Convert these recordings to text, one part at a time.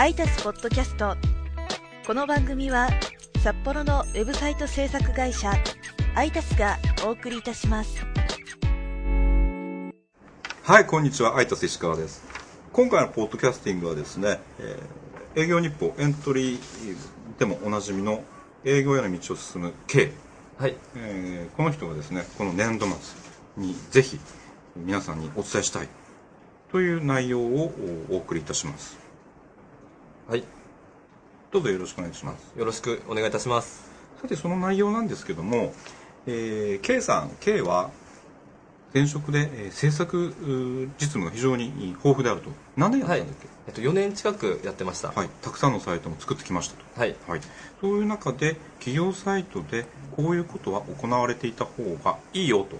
アイタスポッドキャスト。この番組は札幌のウェブサイト制作会社アイタスがお送りいたします。はいこんにちは。アイタス石川です。今回のポッドキャスティングはですね、えー、営業日報エントリーでもおなじみの営業への道を進む K、はい。えー、この人がですねこの年度末にぜひ皆さんにお伝えしたいという内容をお送りいたしますはい。どうぞよろしくお願いします。よろしくお願いいたします。さてその内容なんですけども、えー、K さん K は前職で、えー、制作実務が非常に豊富であると。何年やったんだっけ、はい、えっと、4年近くやってました。はい。たくさんのサイトも作ってきましたと。はい、はい、そういう中で企業サイトでこういうことは行われていた方がいいよと。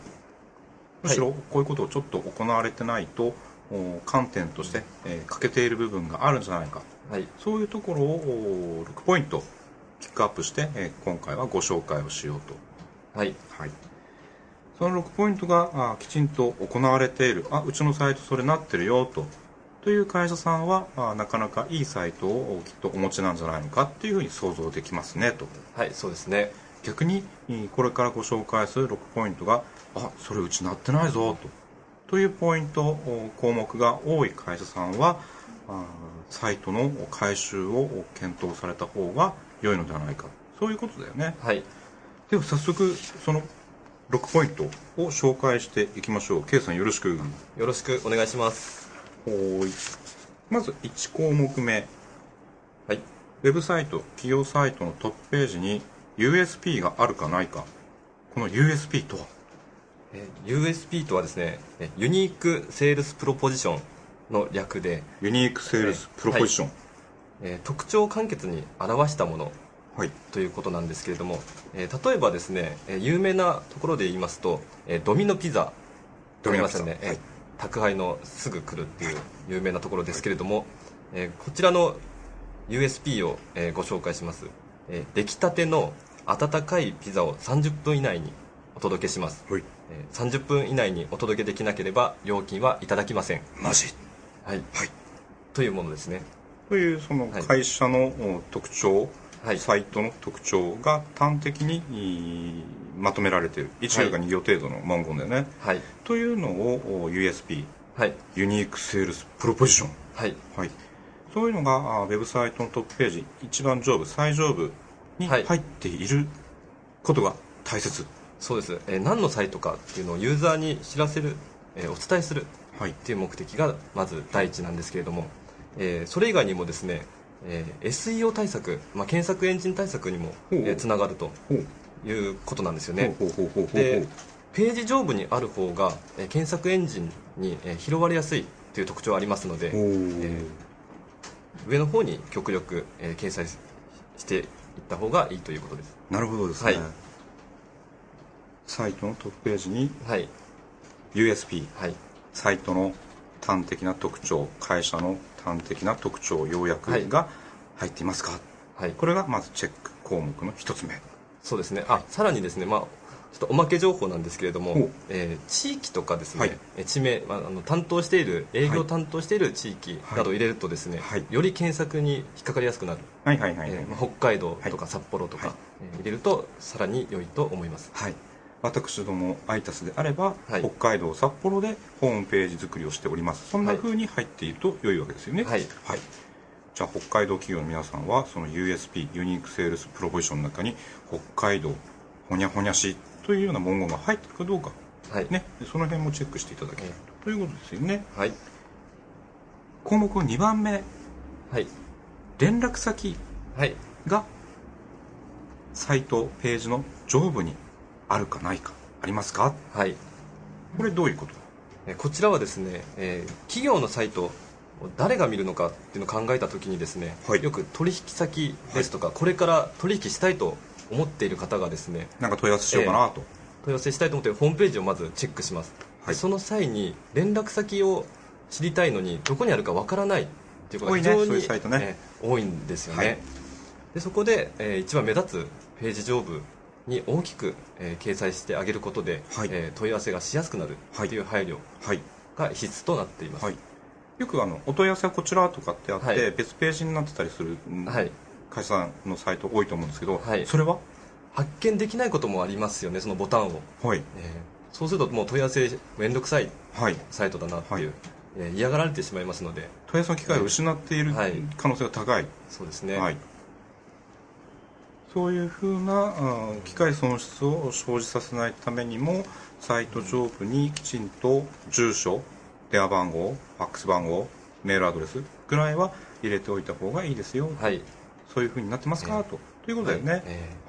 むしろこういうことをちょっと行われてないと、観点として、えー、欠けている部分があるんじゃないか、はい、そういうところを6ポイントピックアップして、えー、今回はご紹介をしようと。はい。はい。その6ポイントがあきちんと行われている、あ、うちのサイトそれなってるよと、という会社さんはあなかなかいいサイトをきっとお持ちなんじゃないのかっていうふうに想像できますねと。はい、そうですね。逆にこれからご紹介する6ポイントが、あ、それうちなってないぞと。というポイント、項目が多い会社さんは、サイトの改修を検討された方が良いのではないか。そういうことだよね。はい。では早速、その6ポイントを紹介していきましょう。K さんよろしく。よろしくお願いします。はい。まず1項目目。はい。ウェブサイト、企業サイトのトップページに USP があるかないか。この USP とは？USP とはですね Unique Sales Proposition の略で。 Unique Sales Proposition、えー、特徴を簡潔に表したもの、はい、ということなんですけれども、えー、例えばですね有名なところで言いますと、えー、ドミノピザ。ドミノピザ、ね。はい、宅配のすぐ来るっていう有名なところですけれども、はい、えー、こちらの USP を、えー、ご紹介します、えー、出来たての温かいピザを30分以内にお届けします、はい。30分以内にお届けできなければ料金はいただきません。マジはい、はい、というものですね。というその会社の特徴、はい、サイトの特徴が端的にまとめられている。1行か2行程度の文言だよね、はい、というのを USP、はい、ユニークセールスプロポジション、はい。はい、そういうのがウェブサイトのトップページ一番上部最上部に入っていることが大切、そうです、えー、何のサイトかっていうのをユーザーに知らせる、えー、お伝えするっていう目的がまず第一なんですけれども、えー、それ以外にもですね、えー、SEO 対策、まあ、検索エンジン対策にもつな、えー、がるということなんですよね。でページ上部にある方が、えー、検索エンジンに、えー、拾われやすいという特徴ありますので、えー、上の方に極力、えー、掲載していった方がいいということです。なるほどですね、はい。サイトのトップページに、はい、USP、はい、サイトの端的な特徴会社の端的な特徴要約が入っていますか、はい、これがまずチェック項目の一つ目。そうですね。あさらにですねまあちょっとおまけ情報なんですけれども、えー、地域とかですね、はい、地名、まあ、あの担当している営業担当している地域などを入れるとですね、はい、より検索に引っかかりやすくなる、はいはいはい、えーまあ、北海道とか札幌とか、はい、えー、入れるとさらに良いと思います、はい私どもアイタスであれば、はい、北海道札幌でホームページ作りをしております。そんな風に入っていると良いわけですよね。はい、はい、じゃあ北海道企業の皆さんはその USP ユニークセールスプロポジションの中に北海道ほにゃほにゃしというような文言が入ってるかどうか、はい。ね、その辺もチェックしていただけると。いうことですよね。はい。項目2番目。はい。連絡先がサイトページの上部にあるかないかありますか？はい。これどういうこと？こちらはですね、えー、企業のサイト誰が見るのかっていうのを考えた時にですね、はい、よく取引先ですとか、はい、これから取引したいと思っている方がですねなんか問い合わせしようかなと、えー、問い合わせしたいと思ってホームページをまずチェックします、はい、その際に連絡先を知りたいのにどこにあるかわからないっていうことが非常に、多いんですよね、でそこで、えー、一番目立つページ上部に大きく、えー、掲載してあげることで、はい、えー、問い合わせがしやすくなるとい。う配慮が必須となっています、はい、よくあのお問い合わせはこちらとかってあって、はい。別ページになってたりする、はい。会社さんのサイト多いと思うんですけど、はい。それは？発見できないこともありますよねそのボタンを、はい。えーそうするともう問い合わせ面倒くさいはい。サイトだなっていう、はい。えー嫌がられてしまいますので。問い合わせの機会を失っているはい。可能性が高い、そうですね、はい、そういうふうな機械損失を生じさせないためにもサイト上部にきちんと住所電話番号ファックス番号メールアドレスぐらいは入れておいた方がいいですよ、はい。そういうふうになってますか、とということだよね、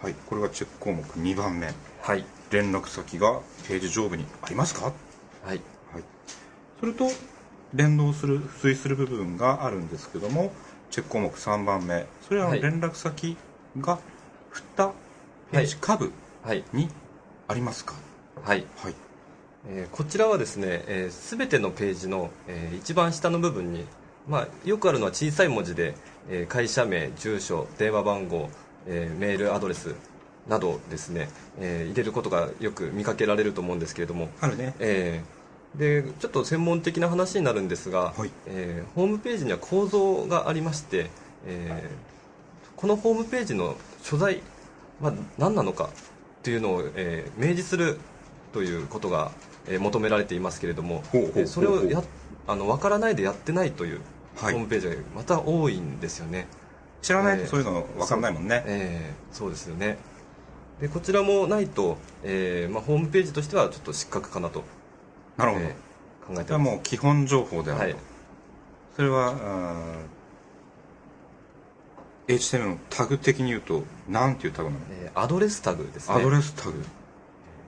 はい。えこれがチェック項目2番目。ーはい。連絡先がページ上部にありますか、はい。はい、それと連動する付随する部分があるんですけどもチェック項目3番目。それははい。連絡先がたページ下部はい。にありますか？はい。はい。えーこちらはですね、えー、全てのページの、えー一番下の部分に、まあ、よくあるのは小さい文字で、えー会社名住所電話番号、えーメールアドレスなどですね、えー入れることがよく見かけられると思うんですけれども、あるね。えーでちょっと専門的な話になるんですが、はい。えーホームページには構造がありまして、えーこのホームページの所在は何なのかというのを、えー明示するということが、えー求められていますけれどもそれをやあの分からないでやってないというホはい。ームページがまた多いんですよね。知らないとえーそういうの分かんないもんね、えーそうですよね。でこちらもないと、えーまあ、ホームページとしてはちょっと失格かなと、なるほど、えー考えてます。もう基本情報であると、はい。それは HTML のタグ的に言うと何ていうタグなの？えーアドレスタグですね。アドレスタグ。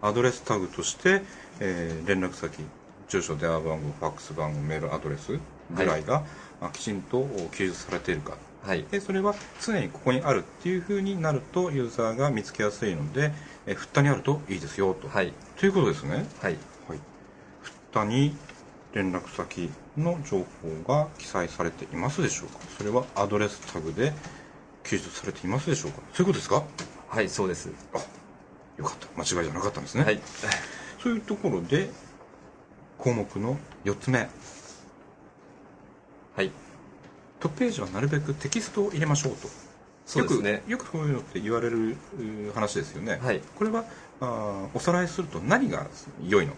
アドレスタグとして、えー連絡先住所電話番号ファックス番号メールアドレスぐらいが、まあきちんと記述されているか。はい。でそれは常にここにあるっていうふうになるとユーザーが見つけやすいので、えー、フッタにあるといいですよと、はい。ということですね、はい。はい、フッタに連絡先の情報が記載されていますでしょうか？それはアドレスタグで記述されていますでしょうかそういうことですか？はいそうです。あよかった。間違いじゃなかったんですね、はい。そういうところで項目の4つ目。はい。トップページはなるべくテキストを入れましょうと。そうですね。よくよくこういうのって言われる話ですよね、はい。これはあーおさらいすると何が良いの？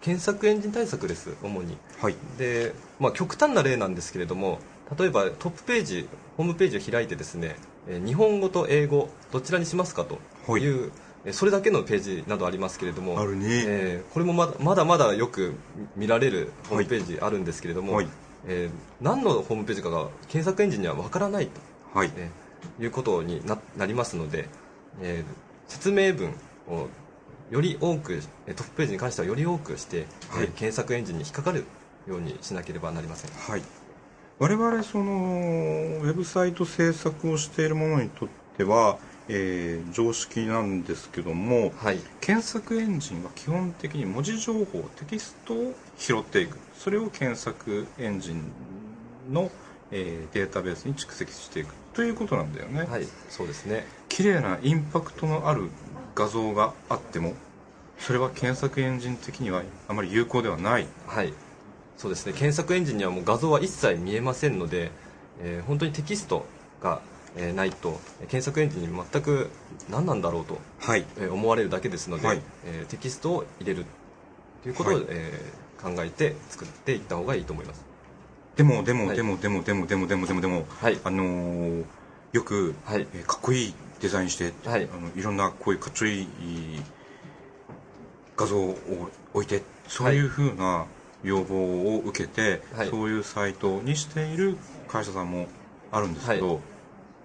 検索エンジン対策です主に。はい。で、まあ、極端な例なんですけれども例えばトップページホームページを開いてですねえー日本語と英語どちらにしますかとはい。いう、えーそれだけのページなどありますけれどもあるね。えーこれもまだまだまだよく見られるホームページあるんですけれども、はい。えー何のホームページかが検索エンジンにはわからないと、はい。えーいうことにななりますので、えー説明文をより多くえートップページに関してはより多くして、はい。えー検索エンジンに引っかかるようにしなければなりません。はい我々そのウェブサイト制作をしている者にとっては、えー常識なんですけどもはい。検索エンジンは基本的に文字情報テキストを拾っていく。それを検索エンジンの、えーデータベースに蓄積していくということなんだよね、はいそうですね。綺麗なインパクトのある画像があってもそれは検索エンジン的にはあまり有効ではない。はいそうですね。検索エンジンにはもう画像は一切見えませんので、えー本当にテキストが、えーないと検索エンジンに全く何なんだろうと、はい。えー思われるだけですので、はい。えーテキストを入れるということを、はい。えー考えて作っていった方がいいと思います。でもでも、はい。でもでもでもでもでもでもでもはい。あのーよく、はい。えーかっこいいデザインして、はい。あのいろんなこういうかっちょいい画像を置いてそういうふうな要望を受けて、はい。そういうサイトにしている会社さんもあるんですけど、は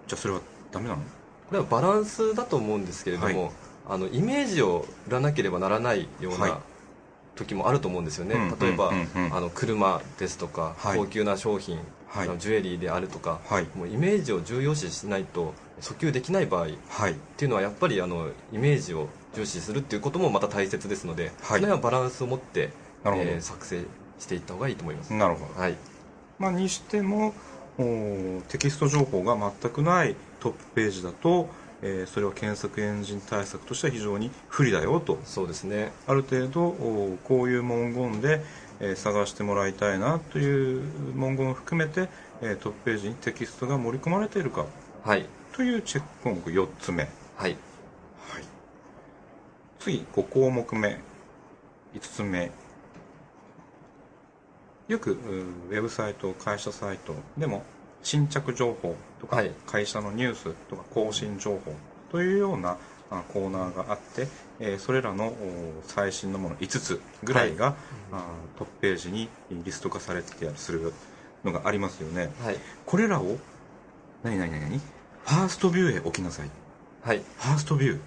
じゃあそれはダメなの？これはバランスだと思うんですけれども、はい。あのイメージを売らなければならないようはい。な時もあると思うんですよね、うん例えば、あの車ですとか、はい。高級な商品、はい。ジュエリーであるとか、はい。もうイメージを重要視しないと訴求できない場合っはい。ていうのはやっぱりあのイメージを重視するっていうこともまた大切ですので、はい。その辺はバランスを持って、えー作成していった方がいいと思います、なるほど、はい。まあ、にしてもおーテキスト情報が全くないトップページだと、えーそれは検索エンジン対策としては非常に不利だよと。そうですね。ある程度おーこういう文言で、えー、探してもらいたいなという文言を含めて、えー、トップページにテキストが盛り込まれているか、はい、というチェック項目4つ目、はい、はい、次5項目目。5つ目よくウェブサイト会社サイトでも新着情報とか、はい、会社のニュースとか更新情報というようなコーナーがあって、えそれらの最新のもの5つぐらいが、はい、トップページにリスト化されてたりするのがありますよね、はい、これらを何何何何ファーストビューへ置きなさい。はい。ファーストビュー。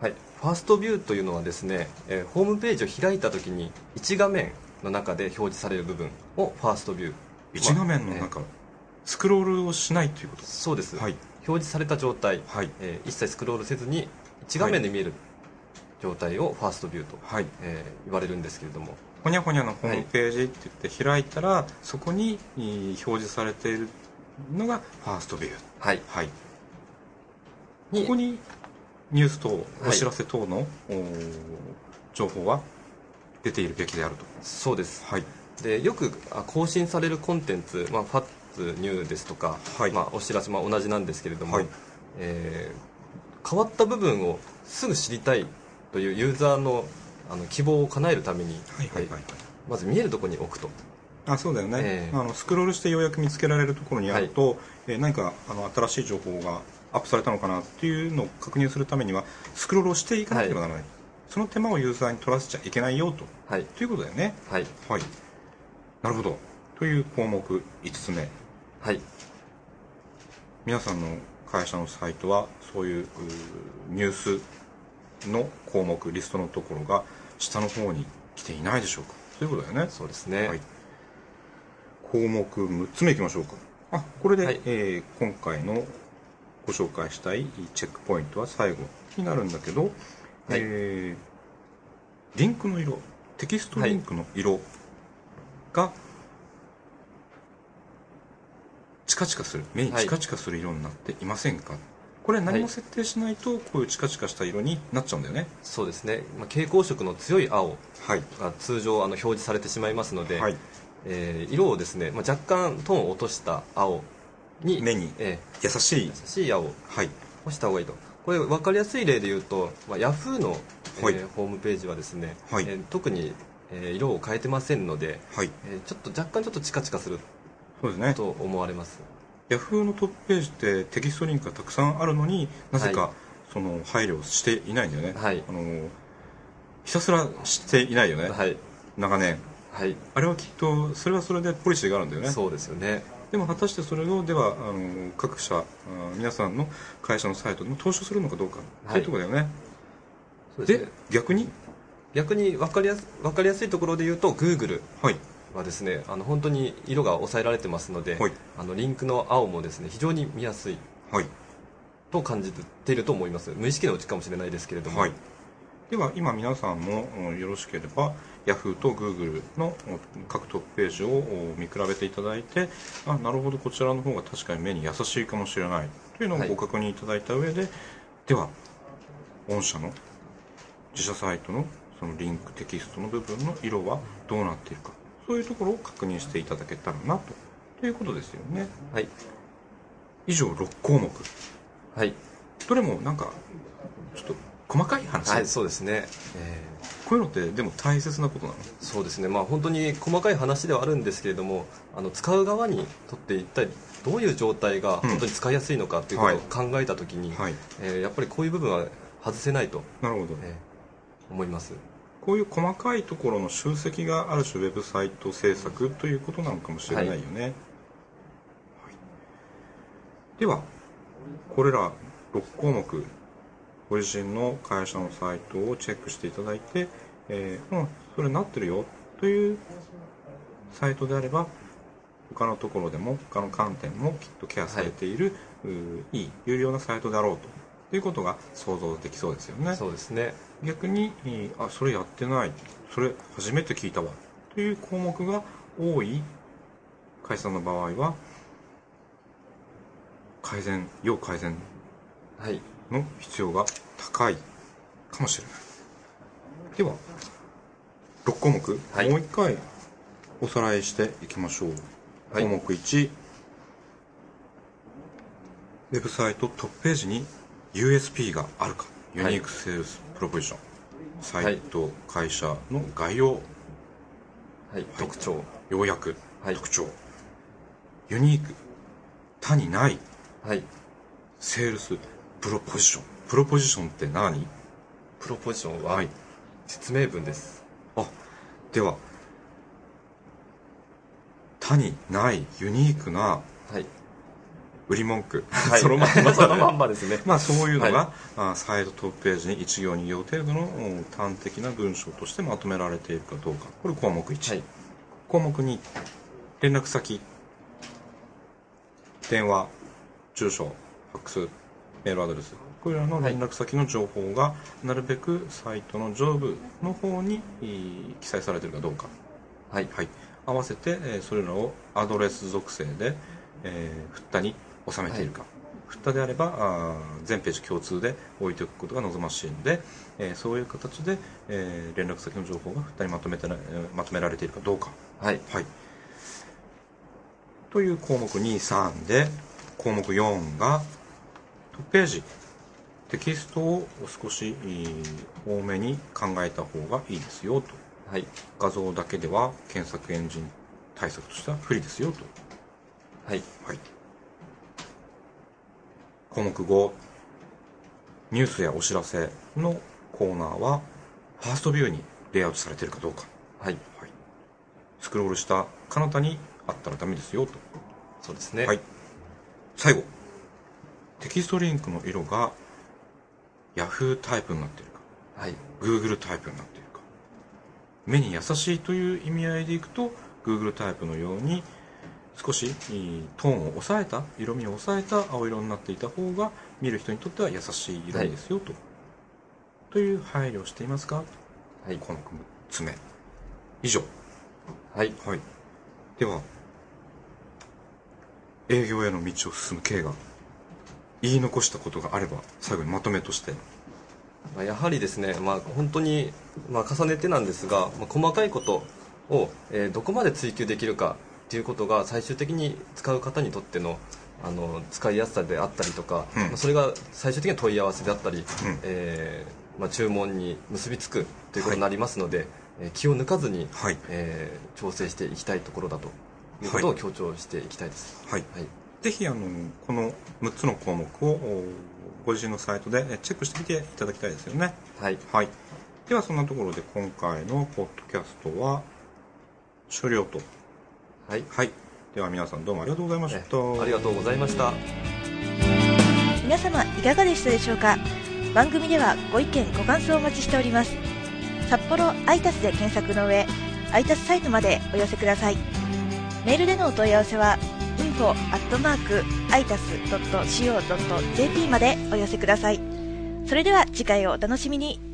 はい。ファーストビューというのはですね、えー、ホームページを開いた時に1画面の中で表示される部分をファーストビュー。1画面の中、まあ、スクロールをしないということ？そうです、はい、表示された状態、はい。えー、一切スクロールせずに1画面で見える状態をファーストビューと、はい。えー、言われるんですけれども。ほにゃほにゃのホームページって言って開いたら、はい、そこに表示されているのがファーストビュー。はい、はい、ここにニュース等お知らせ等の、はい、情報は？出ているべきであると。そうです、はい、でよく更新されるコンテンツ、まあ、ファッツニューですとか、はい、まあ、お知らせも同じなんですけれども、はい、えー、変わった部分をすぐ知りたいというユーザーのあの希望を叶えるために、はい。はい。はい、まず見えるところに置くとあそうだよね、えー、あのスクロールしてようやく見つけられるところにあると、はい、えー、何かあの新しい情報がアップされたのかなっていうのを確認するためにはスクロールをしていかなければならない、はい、その手間をユーザーに取らせちゃいけないよと、はい、ということだよね。はい、はい、なるほど。という項目5つ目。はい。皆さんの会社のサイトはそういうニュースの項目リストのところが下の方に来ていないでしょうか。ということだよね。そうですね、はい、項目6つ目いきましょうか。あこれで、はい、えー、今回のご紹介したいチェックポイントは最後になるんだけど、はい、えー、リンクの色。テキストリンクの色がチカチカする。目にチカチカする色になっていませんか、はい、これ何も設定しないとこういうチカチカした色になっちゃうんだよね。そうですね、まあ、蛍光色の強い青が通常あの表示されてしまいますので、はい、えー、色をですね、まあ、若干トーンを落とした青に目に優しい、優しい青を干した方がいいとこれ分かりやすい例で言うと、まあ、ヤフーの、えー、ホームページはですね、はい、えー、特に、えー、色を変えてませんので、はい。えー、ちょっと若干ちょっとチカチカするそうですね。と思われます。ヤフーのトップページってテキストリンクがたくさんあるのになぜか、その配慮していないんだよね、はい、あのひたすらしていないよね、はい、長年、はい、あれはきっとそれはそれでポリシーがあるんだよね。そうですよねでも果たしてそれをではあの各社皆さんの会社のサイトに投資するのかどうか、はい、というところだよね。で、ね、逆に？逆に分かりやす分かりやすいところで言うと Google、はい、はですねあの本当に色が抑えられてますので、はい、あのリンクの青もですね非常に見やすい、はい、と感じていると思います。無意識のうちかもしれないですけれども、はい、では今皆さんもよろしければ Yahoo と Google の各トップページを見比べていただいてあなるほどこちらの方が確かに目に優しいかもしれない。というのをご確認いただいた上で、はい、では御社の自社サイトのそのリンクテキストの部分の色はどうなっているかそういうところを確認していただけたらなと。ということですよね。はい。以上6項目。はい。どれもなんかちょっと細かい話？はいそうですね、えー、こういうのってでも大切なことなの？そうですね。まあ本当に細かい話ではあるんですけれどもあの使う側にとって一体どういう状態が本当に使いやすいのかっていうことを考えた時に、はい、えー、やっぱりこういう部分は外せないとなるほど、えー、思います。こういう細かいところの集積がある種ウェブサイト制作ということなのかもしれないよね、はい、ではこれら6項目ご自身の会社のサイトをチェックしていただいて、えー、うん、それなってるよというサイトであれば他のところでも他の観点もきっとケアされている、はい、いい有料なサイトであろうということが想像できそうですよね。そうですね。逆にあそれやってないそれ初めて聞いたわという項目が多い会社の場合は改善要改善の必要が高いかもしれない、では6項目、はい、もう一回おさらいしていきましょう、はい、項目1ウェブサイトトップページに USP があるか。 Unique Sales Proposition、サイト、会社の概要、はい、特徴。要約、特徴。 Unique。他にない、はい、 Sales Proposition。Proposition って何？ Proposition は、説明文です。あでは他にないユニークな売り文句、はい、そのまんま。そのまんまですね。まあそういうのが、はい、サイトトップページに1行2行程度の端的な文章としてまとめられているかどうか。これ項目1、はい、項目2連絡先。電話。住所。ファックスメールアドレス。これらの連絡先の情報がなるべくサイトの上部の方に記載されているかどうか。はい、はい、合わせてそれらをアドレス属性で、えー、フッタに収めているか、はい、フッタであればあ全ページ共通で置いておくことが望ましいので、えー、そういう形で、えー、連絡先の情報がフッタにまとめてまとめられているかどうか。はい、はい、という項目23で項目4がページテキストを少し多めに考えた方がいいですよと、はい、画像だけでは検索エンジン対策としては不利ですよと。はい、はい。項目5ニュースやお知らせのコーナーはファーストビューにレイアウトされているかどうか、はい、はい、スクロールした彼方にあったらダメですよと。そうですね、はい、最後テキストリンクの色が Yahoo タイプになっているか、はい、Google タイプになっているか。目に優しいという意味合いでいくと Google タイプのように少しトーンを抑えた色味を抑えた青色になっていた方が見る人にとっては優しい色味ですよ、はい、と。という配慮をしていますか、はい、この6つ目。以上。はい、はい、では営業への道を進む経が言い残したことがあれば最後にまとめとして。やはりですね、まあ、本当に、まあ、重ねてなんですが、まあ、細かいことを、えー、どこまで追求できるかっていうことが最終的に使う方にとってのあの使いやすさであったりとか、うん、それが最終的には問い合わせであったり、うん、えー、まあ、注文に結びつくということになりますので、はい、え気を抜かずに、はい、えー、調整していきたいところだということを強調していきたいです。はい、はい、ぜひあのこの6つの項目をご自身のサイトでチェックしてみていただきたいですよね。はい、はい、ではそんなところで今回のポッドキャストは終了とはい、はい、では皆さんどうもありがとうございました、ありがとうございました。皆様いかがでしたでしょうか？番組ではご意見ご感想をお待ちしております。札幌アイタスで検索の上アイタスサイトまでお寄せください。メールでのお問い合わせは info itas.co.jp までお寄せください。それでは次回をお楽しみに。